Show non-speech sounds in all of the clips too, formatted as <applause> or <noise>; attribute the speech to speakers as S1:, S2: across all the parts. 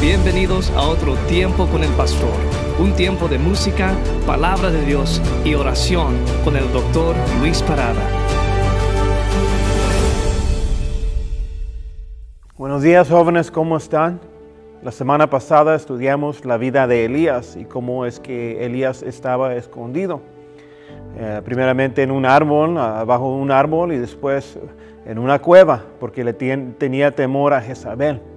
S1: Bienvenidos a otro tiempo con el pastor, un tiempo de música, palabra de Dios y oración con el doctor Luis Parada.
S2: Buenos días jóvenes, ¿cómo están? La semana pasada estudiamos la vida de Elías y cómo es que Elías estaba escondido. Eh, primeramente en un árbol, bajo un árbol y después en una cueva porque le tenía temor a Jezabel.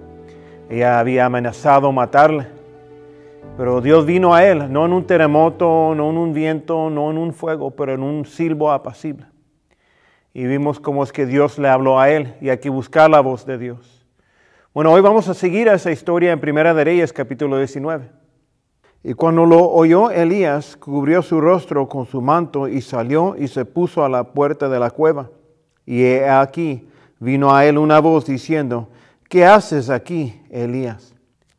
S2: Ella había amenazado matarle. Pero Dios vino a él, no en un terremoto, no en un viento, no en un fuego, pero en un silbo apacible. Y vimos cómo es que Dios le habló a él y hay que buscar la voz de Dios. Bueno, hoy vamos a seguir esa historia en Primera de Reyes, capítulo 19. Y cuando lo oyó Elías, cubrió su rostro con su manto y salió y se puso a la puerta de la cueva. Y he aquí vino a él una voz diciendo, ¿qué haces aquí, Elías?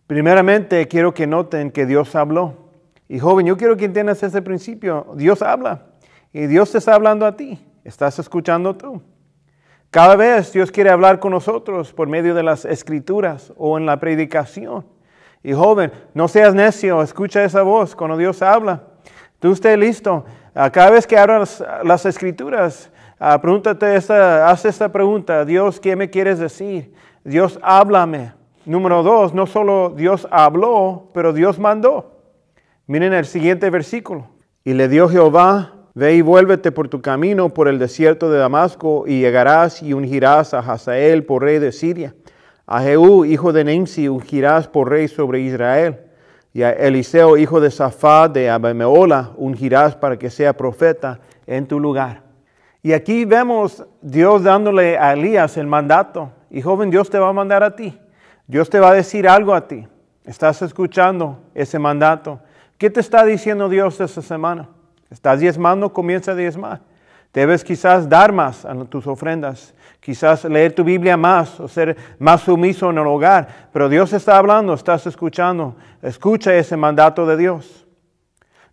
S2: Primeramente quiero que noten que Dios habló. Y joven, yo quiero que entiendas ese principio. Dios habla y Dios te está hablando a ti. Estás escuchando tú. Cada vez Dios quiere hablar con nosotros por medio de las escrituras o en la predicación. Y joven, no seas necio, escucha esa voz cuando Dios habla. Tú estés listo. Cada vez que abras las escrituras, Ah, pregúntate esta, haz esta pregunta, Dios, ¿qué me quieres decir? Dios, háblame. Número dos, no solo Dios habló, pero Dios mandó. Miren el siguiente versículo. Y le dio Jehová, ve y vuélvete por tu camino por el desierto de Damasco y llegarás y ungirás a Hazael por rey de Siria. A Jehú, hijo de Nimsi, ungirás por rey sobre Israel. Y a Eliseo, hijo de Safá de Abimeola, ungirás para que sea profeta en tu lugar. Y aquí vemos Dios dándole a Elías el mandato. Y joven, Dios te va a mandar a ti. Dios te va a decir algo a ti. Estás escuchando ese mandato. ¿Qué te está diciendo Dios esta semana? ¿Estás diezmando? Comienza a diezmar. Debes quizás dar más a tus ofrendas, quizás leer tu Biblia más o ser más sumiso en el hogar. Pero Dios está hablando, estás escuchando. Escucha ese mandato de Dios.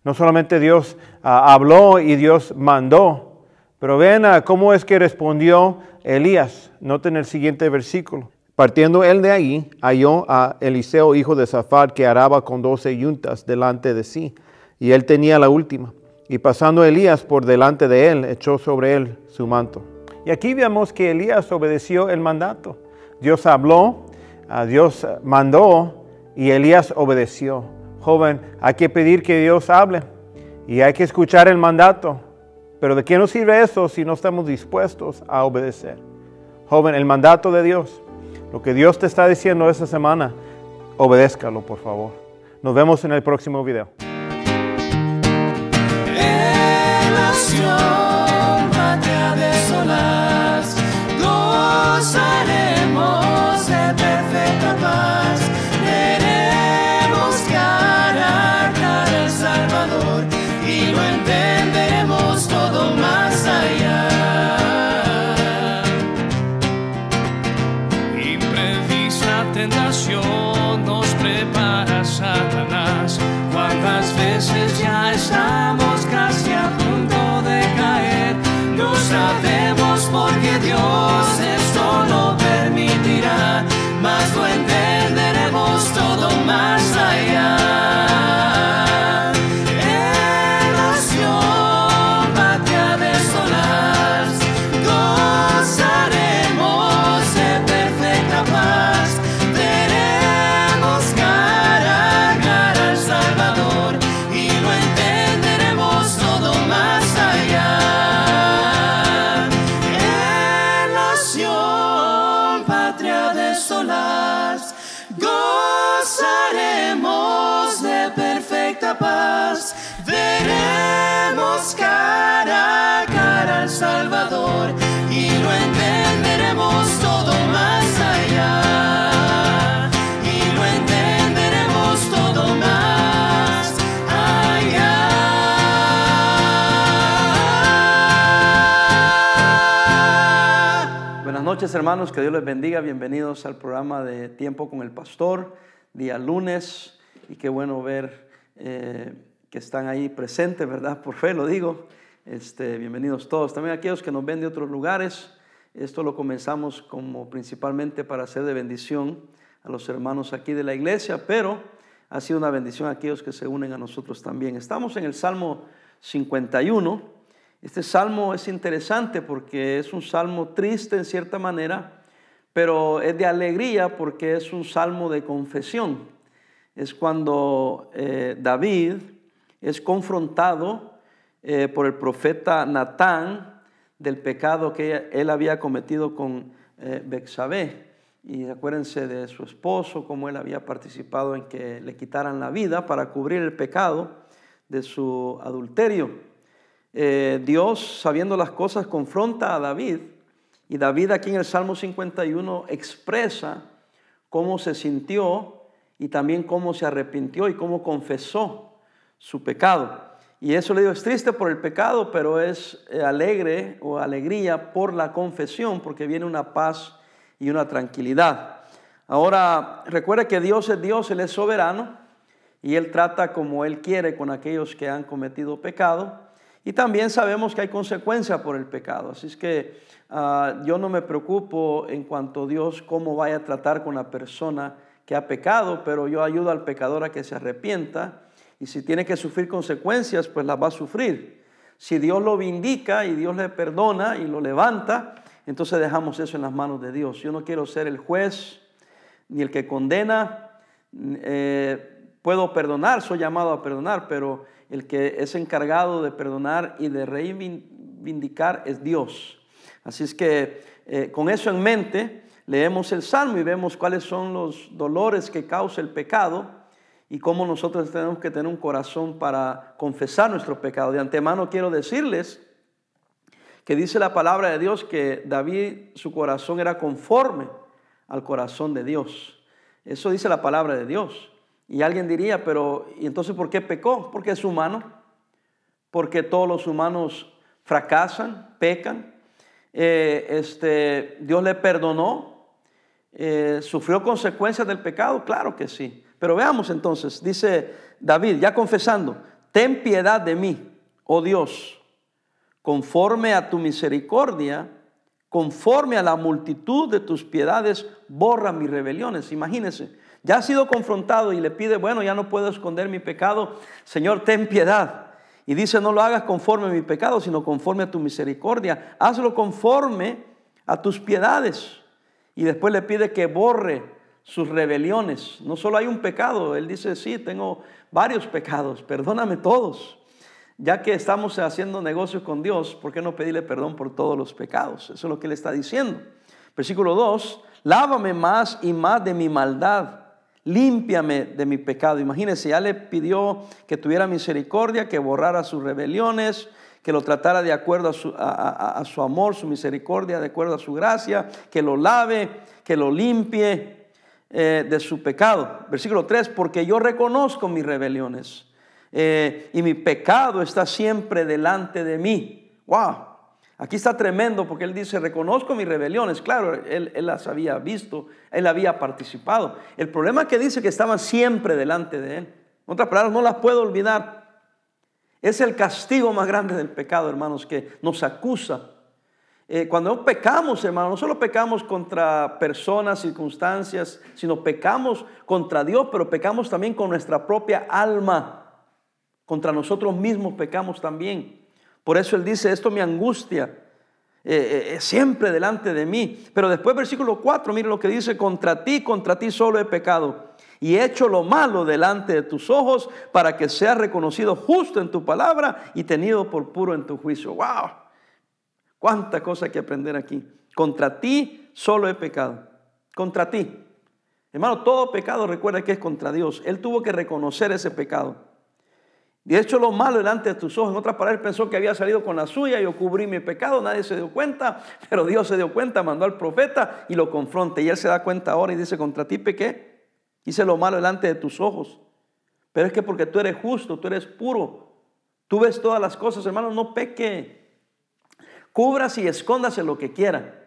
S2: No solamente Dios ah, habló y Dios mandó, pero vean cómo es que respondió Elías. Noten el siguiente versículo. Partiendo él de ahí, halló a Eliseo, hijo de Zafar, que araba con doce yuntas delante de sí, y él tenía la última. Y pasando Elías por delante de él, echó sobre él su manto. Y aquí vemos que Elías obedeció el mandato. Dios habló, a Dios mandó, y Elías obedeció. Joven, hay que pedir que Dios hable, y hay que escuchar el mandato. Pero ¿de qué nos sirve eso si no estamos dispuestos a obedecer? Joven, el mandato de Dios, lo que Dios te está diciendo esta semana, obedézcalo, por favor. Nos vemos en el próximo video.
S3: Noches hermanos, que Dios les bendiga. Bienvenidos al programa de Tiempo con el Pastor, día lunes. Y qué bueno ver eh, que están ahí presentes, ¿verdad? Por fe lo digo. Este, bienvenidos todos. También aquellos que nos ven de otros lugares. Esto lo comenzamos como principalmente para hacer de bendición a los hermanos aquí de la iglesia, pero ha sido una bendición a aquellos que se unen a nosotros también. Estamos en el Salmo 51. Este salmo es interesante porque es un salmo triste en cierta manera, pero es de alegría porque es un salmo de confesión. Es cuando eh, David es confrontado eh, por el profeta Natán del pecado que él había cometido con eh. Y acuérdense de su esposo, cómo él había participado en que le quitaran la vida para cubrir el pecado de su adulterio. Eh, Dios, sabiendo las cosas, confronta a David. Y David aquí en el Salmo 51 expresa cómo se sintió y también cómo se arrepintió y cómo confesó su pecado. Y eso le digo, es triste por el pecado, pero es eh, alegre o alegría por la confesión, porque viene una paz y una tranquilidad. Ahora, recuerda que Dios es Dios, Él es soberano y Él trata como Él quiere con aquellos que han cometido pecado. Y también sabemos que hay consecuencia por el pecado. Así es que ah, yo no me preocupo en cuanto a Dios cómo vaya a tratar con la persona que ha pecado, pero yo ayudo al pecador a que se arrepienta y si tiene que sufrir consecuencias, pues las va a sufrir. Si Dios lo vindica y Dios le perdona y lo levanta, entonces dejamos eso en las manos de Dios. Yo no quiero ser el juez ni el que condena. Eh, puedo perdonar, soy llamado a perdonar, pero el que es encargado de perdonar y de reivindicar es Dios. Así es que eh, con eso en mente, leemos el Salmo y vemos cuáles son los dolores que causa el pecado y cómo nosotros tenemos que tener un corazón para confesar nuestro pecado. De antemano quiero decirles que dice la palabra de Dios que David, su corazón era conforme al corazón de Dios. Eso dice la palabra de Dios. Y alguien diría, pero ¿y entonces por qué pecó? Porque es humano. Porque todos los humanos fracasan, pecan. Eh, este, Dios le perdonó. Eh, ¿Sufrió consecuencias del pecado? Claro que sí. Pero veamos entonces, dice David, ya confesando, ten piedad de mí, oh Dios, conforme a tu misericordia, conforme a la multitud de tus piedades, borra mis rebeliones. Imagínense, ya ha sido confrontado y le pide, bueno, ya no puedo esconder mi pecado, Señor, ten piedad. Y dice, no lo hagas conforme a mi pecado, sino conforme a tu misericordia. Hazlo conforme a tus piedades. Y después le pide que borre sus rebeliones. No solo hay un pecado, él dice, sí, tengo varios pecados, perdóname todos. Ya que estamos haciendo negocios con Dios, ¿por qué no pedirle perdón por todos los pecados? Eso es lo que él está diciendo. Versículo 2, lávame más y más de mi maldad, límpiame de mi pecado. Imagínense, ya le pidió que tuviera misericordia, que borrara sus rebeliones, que lo tratara de acuerdo a su, amor, su misericordia, de acuerdo a su gracia, que lo lave, que lo limpie, eh, de su pecado. Versículo 3, porque yo reconozco mis rebeliones eh, y mi pecado está siempre delante de mí. Wow, aquí está tremendo porque él dice, reconozco mis rebeliones. Claro, él, las había visto, él había participado. El problema es que dice que estaban siempre delante de él. En otras palabras, no las puedo olvidar. Es el castigo más grande del pecado, hermanos, que nos acusa eh, cuando pecamos, hermano, no solo pecamos contra personas, circunstancias, sino pecamos contra Dios, pero pecamos también con nuestra propia alma. Contra nosotros mismos pecamos también. Por eso Él dice, esto me angustia. Eh, eh, siempre delante de mí. Pero después versículo 4, mire lo que dice, contra ti, contra ti solo he pecado y he hecho lo malo delante de tus ojos para que seas reconocido justo en tu palabra y tenido por puro en tu juicio. ¡Wow! Cuánta cosa hay que aprender aquí. Contra ti solo he pecado. Contra ti. Hermano, todo pecado recuerda que es contra Dios. Él tuvo que reconocer ese pecado. De hecho, lo malo delante de tus ojos. En otras palabras, pensó que había salido con la suya. Yo cubrí mi pecado. Nadie se dio cuenta. Pero Dios se dio cuenta, mandó al profeta y lo confronta. Y él se da cuenta ahora y dice: Contra ti pequé. Hice lo malo delante de tus ojos. Pero es que porque tú eres justo, tú eres puro. Tú ves todas las cosas, hermano. No peque. Cúbrase y escóndase lo que quiera.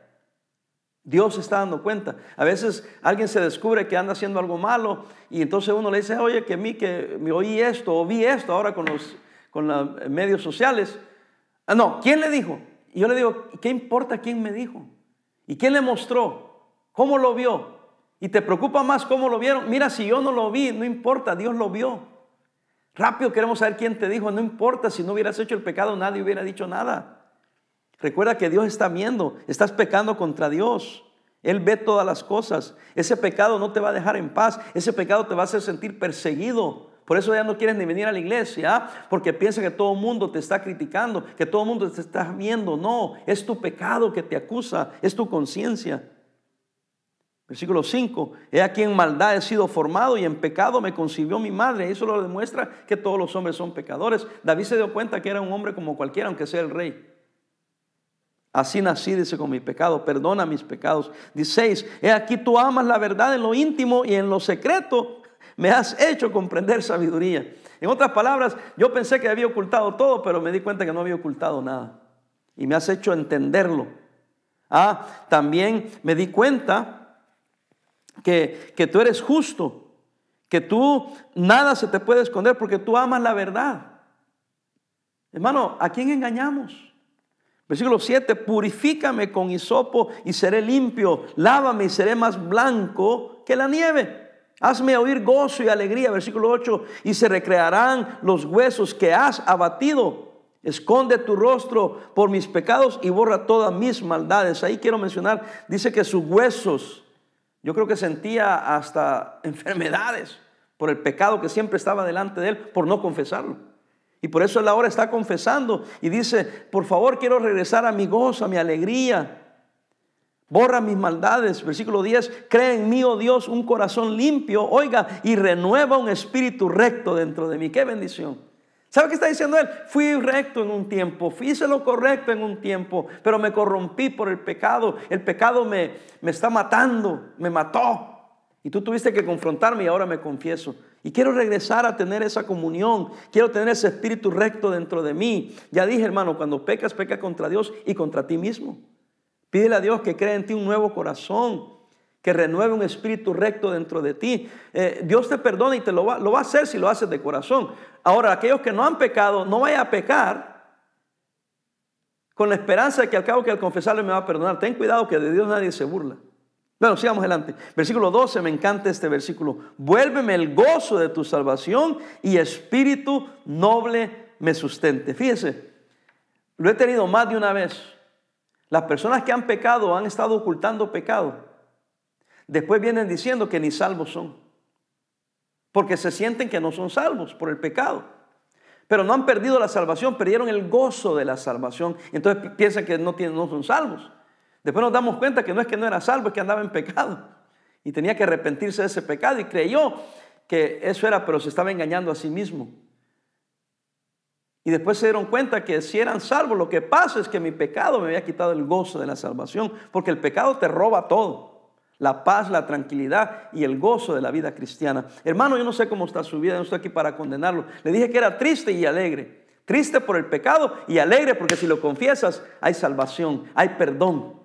S3: Dios está dando cuenta. A veces alguien se descubre que anda haciendo algo malo y entonces uno le dice, oye, que mí que me oí esto o vi esto ahora con los, con los medios sociales. Ah, no, ¿quién le dijo? Y yo le digo, ¿qué importa quién me dijo? ¿Y quién le mostró? ¿Cómo lo vio? Y te preocupa más cómo lo vieron. Mira, si yo no lo vi, no importa, Dios lo vio. Rápido queremos saber quién te dijo, no importa, si no hubieras hecho el pecado, nadie hubiera dicho nada. Recuerda que Dios está viendo, estás pecando contra Dios. Él ve todas las cosas. Ese pecado no te va a dejar en paz, ese pecado te va a hacer sentir perseguido. Por eso ya no quieres ni venir a la iglesia, porque piensa que todo el mundo te está criticando, que todo el mundo te está viendo. No, es tu pecado que te acusa, es tu conciencia. Versículo 5, he aquí en maldad he sido formado y en pecado me concibió mi madre. Eso lo demuestra que todos los hombres son pecadores. David se dio cuenta que era un hombre como cualquiera, aunque sea el rey. Así nací, dice, con mi pecado, perdona mis pecados. 16, he aquí tú amas la verdad en lo íntimo y en lo secreto me has hecho comprender sabiduría. En otras palabras, yo pensé que había ocultado todo, pero me di cuenta que no había ocultado nada. Y me has hecho entenderlo. Ah, también me di cuenta que, que tú eres justo, que tú nada se te puede esconder porque tú amas la verdad. Hermano, ¿a quién engañamos? Versículo 7, purifícame con hisopo y seré limpio, lávame y seré más blanco que la nieve. Hazme oír gozo y alegría. Versículo 8, y se recrearán los huesos que has abatido. Esconde tu rostro por mis pecados y borra todas mis maldades. Ahí quiero mencionar, dice que sus huesos, yo creo que sentía hasta <laughs> enfermedades por el pecado que siempre estaba delante de él, por no confesarlo. Y por eso él ahora está confesando y dice, por favor quiero regresar a mi gozo, a mi alegría. Borra mis maldades. Versículo 10, cree en mí, oh Dios, un corazón limpio, oiga, y renueva un espíritu recto dentro de mí. Qué bendición. ¿Sabe qué está diciendo él? Fui recto en un tiempo, hice lo correcto en un tiempo, pero me corrompí por el pecado. El pecado me, me está matando, me mató. Y tú tuviste que confrontarme y ahora me confieso. Y quiero regresar a tener esa comunión. Quiero tener ese espíritu recto dentro de mí. Ya dije, hermano, cuando pecas, peca contra Dios y contra ti mismo. Pídele a Dios que cree en ti un nuevo corazón, que renueve un espíritu recto dentro de ti. Eh, Dios te perdona y te lo va, lo va a hacer si lo haces de corazón. Ahora, aquellos que no han pecado, no vaya a pecar con la esperanza de que al cabo que al confesarle me va a perdonar. Ten cuidado que de Dios nadie se burla. Bueno, sigamos adelante. Versículo 12, me encanta este versículo. Vuélveme el gozo de tu salvación y espíritu noble me sustente. Fíjese, lo he tenido más de una vez. Las personas que han pecado han estado ocultando pecado. Después vienen diciendo que ni salvos son. Porque se sienten que no son salvos por el pecado. Pero no han perdido la salvación, perdieron el gozo de la salvación. Entonces piensan que no, tienen, no son salvos. Después nos damos cuenta que no es que no era salvo, es que andaba en pecado. Y tenía que arrepentirse de ese pecado y creyó que eso era, pero se estaba engañando a sí mismo. Y después se dieron cuenta que si eran salvos, lo que pasa es que mi pecado me había quitado el gozo de la salvación, porque el pecado te roba todo. La paz, la tranquilidad y el gozo de la vida cristiana. Hermano, yo no sé cómo está su vida, no estoy aquí para condenarlo. Le dije que era triste y alegre. Triste por el pecado y alegre porque si lo confiesas hay salvación, hay perdón.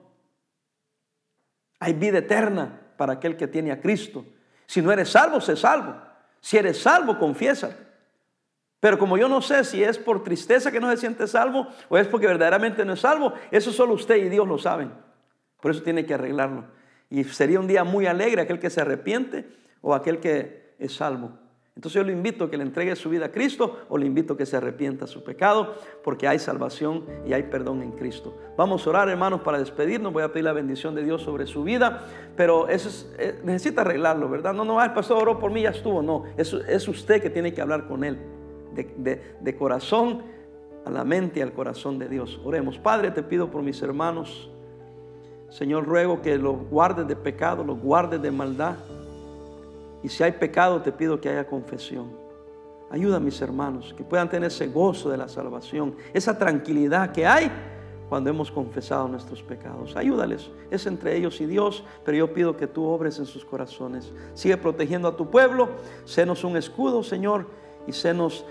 S3: Hay vida eterna para aquel que tiene a Cristo. Si no eres salvo, sé salvo. Si eres salvo, confiesa. Pero como yo no sé si es por tristeza que no se siente salvo o es porque verdaderamente no es salvo, eso solo usted y Dios lo saben. Por eso tiene que arreglarlo. Y sería un día muy alegre aquel que se arrepiente o aquel que es salvo. Entonces yo le invito a que le entregue su vida a Cristo o le invito a que se arrepienta de su pecado porque hay salvación y hay perdón en Cristo. Vamos a orar hermanos para despedirnos. Voy a pedir la bendición de Dios sobre su vida, pero eso eh, necesita arreglarlo, ¿verdad? No, no, el pastor oró por mí, ya estuvo. No, es, es usted que tiene que hablar con Él de, de corazón a la mente y al corazón de Dios. Oremos. Padre, te pido por mis hermanos. Señor, ruego que los guardes de pecado, los guardes de maldad y si hay pecado, te pido que haya confesión. Ayuda a mis hermanos, que puedan tener ese gozo de la salvación, esa tranquilidad que hay cuando hemos confesado nuestros pecados. Ayúdales, es entre ellos y Dios, pero yo pido que tú obres en sus corazones. Sigue protegiendo a tu pueblo, senos un escudo, Señor, y senos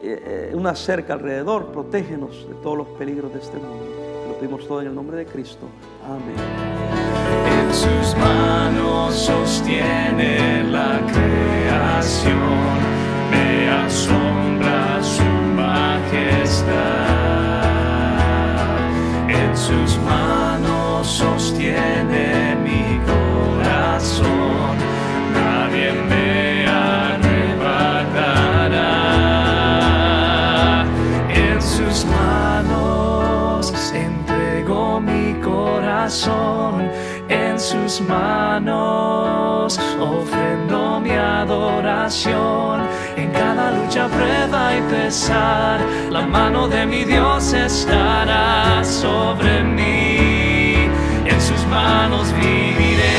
S3: eh, eh, una cerca alrededor, protégenos de todos los peligros de este mundo. Lo pedimos todo en el nombre de Cristo. Amén
S4: sus manos sostiene la creación, me asombra su sus manos. Ofrendo mi adoración en cada lucha, prueba y pesar. La mano de mi Dios estará sobre mí. En sus manos viviré.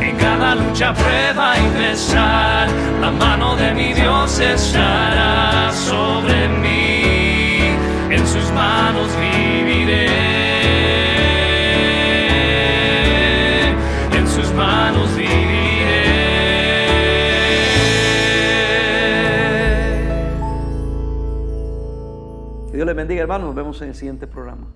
S4: En cada lucha, prueba y pesar. La mano de mi Dios estará sobre mí. En sus manos viviré.
S3: Dios les bendiga, hermanos. Nos vemos en el siguiente programa.